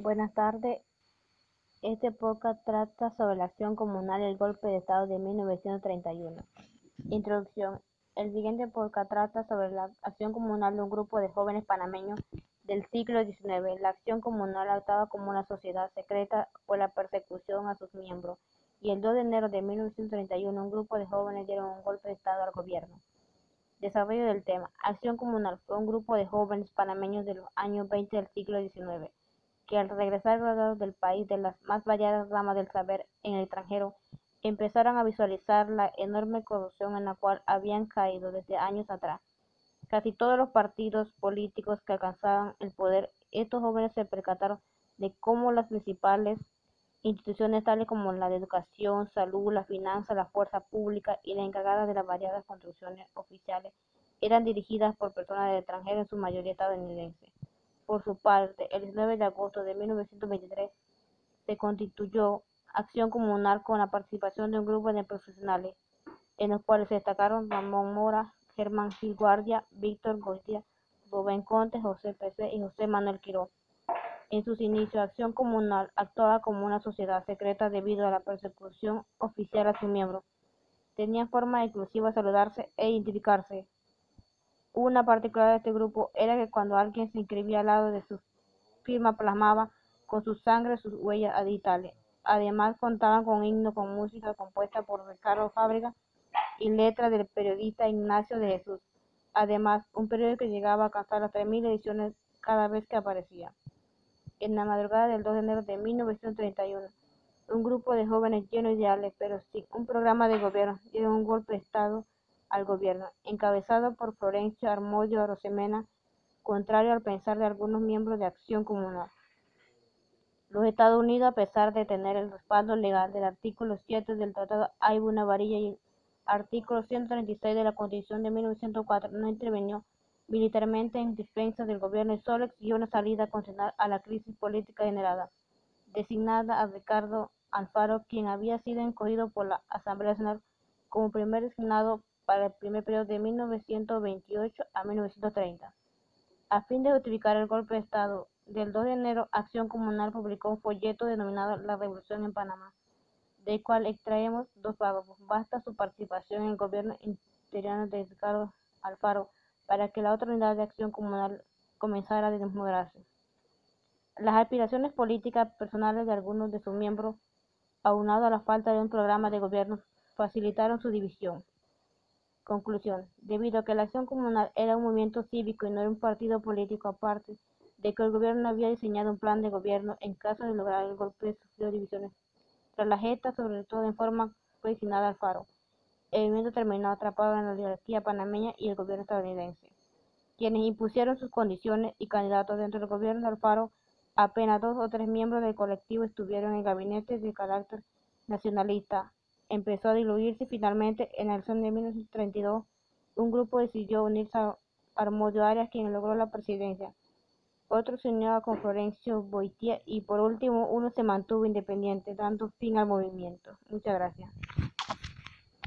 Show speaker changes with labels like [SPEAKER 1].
[SPEAKER 1] Buenas tardes. Este podcast trata sobre la acción comunal y el golpe de Estado de 1931. Introducción. El siguiente podcast trata sobre la acción comunal de un grupo de jóvenes panameños del siglo XIX. La acción comunal actuaba como una sociedad secreta por la persecución a sus miembros y el 2 de enero de 1931 un grupo de jóvenes dieron un golpe de Estado al gobierno. Desarrollo del tema. Acción Comunal fue un grupo de jóvenes panameños de los años 20 del siglo XIX que al regresar graduados del país de las más variadas ramas del saber en el extranjero, empezaron a visualizar la enorme corrupción en la cual habían caído desde años atrás. Casi todos los partidos políticos que alcanzaban el poder, estos jóvenes se percataron de cómo las principales instituciones tales como la de educación, salud, la finanza, la fuerza pública y la encargada de las variadas construcciones oficiales eran dirigidas por personas de extranjero en su mayoría estadounidense. Por su parte, el 19 de agosto de 1923 se constituyó Acción Comunal con la participación de un grupo de profesionales, en los cuales se destacaron Ramón Mora, Germán Gil Guardia, Víctor Goitia, Rubén Conte, José P.C. y José Manuel Quiró. En sus inicios, Acción Comunal actuaba como una sociedad secreta debido a la persecución oficial a sus miembros. Tenían forma exclusiva de saludarse e identificarse. Una particularidad de este grupo era que cuando alguien se inscribía al lado de su firma plasmaba con su sangre sus huellas digitales. Además contaban con himno con música compuesta por Ricardo Fábrica y letra del periodista Ignacio de Jesús. Además, un periódico que llegaba a alcanzar las 3.000 ediciones cada vez que aparecía. En la madrugada del 2 de enero de 1931, un grupo de jóvenes llenos de ideales, pero sin un programa de gobierno, dieron un golpe de Estado al gobierno, encabezado por Florencio Armoyo Rosemena, contrario al pensar de algunos miembros de Acción Comunal. Los Estados Unidos, a pesar de tener el respaldo legal del artículo 7 del Tratado Aybuna Varilla y el artículo 136 de la Constitución de 1904, no intervino militarmente en defensa del gobierno y solo exigió una salida constitucional a la crisis política generada, designada a Ricardo Alfaro, quien había sido escogido por la Asamblea Nacional como primer designado para el primer periodo de 1928 a 1930. A fin de justificar el golpe de Estado del 2 de enero, Acción Comunal publicó un folleto denominado La Revolución en Panamá, del cual extraemos dos párrafos. Basta su participación en el gobierno interior de Ricardo Alfaro para que la otra unidad de acción comunal comenzara a desmoderarse. Las aspiraciones políticas personales de algunos de sus miembros, aunado a la falta de un programa de gobierno, facilitaron su división. Conclusión. Debido a que la acción comunal era un movimiento cívico y no era un partido político aparte, de que el gobierno había diseñado un plan de gobierno en caso de lograr el golpe, sufrió divisiones. Tras la gesta, sobre todo en forma fue designada al faro. El movimiento terminó atrapado en la oligarquía panameña y el gobierno estadounidense, quienes impusieron sus condiciones y candidatos dentro del gobierno de Alfaro. Apenas dos o tres miembros del colectivo estuvieron en gabinetes de carácter nacionalista, empezó a diluirse y finalmente en el son de 1932 un grupo decidió unirse a Armoyo Arias quien logró la presidencia. Otro se unió con Florencio Boitia y por último uno se mantuvo independiente dando fin al movimiento. Muchas gracias.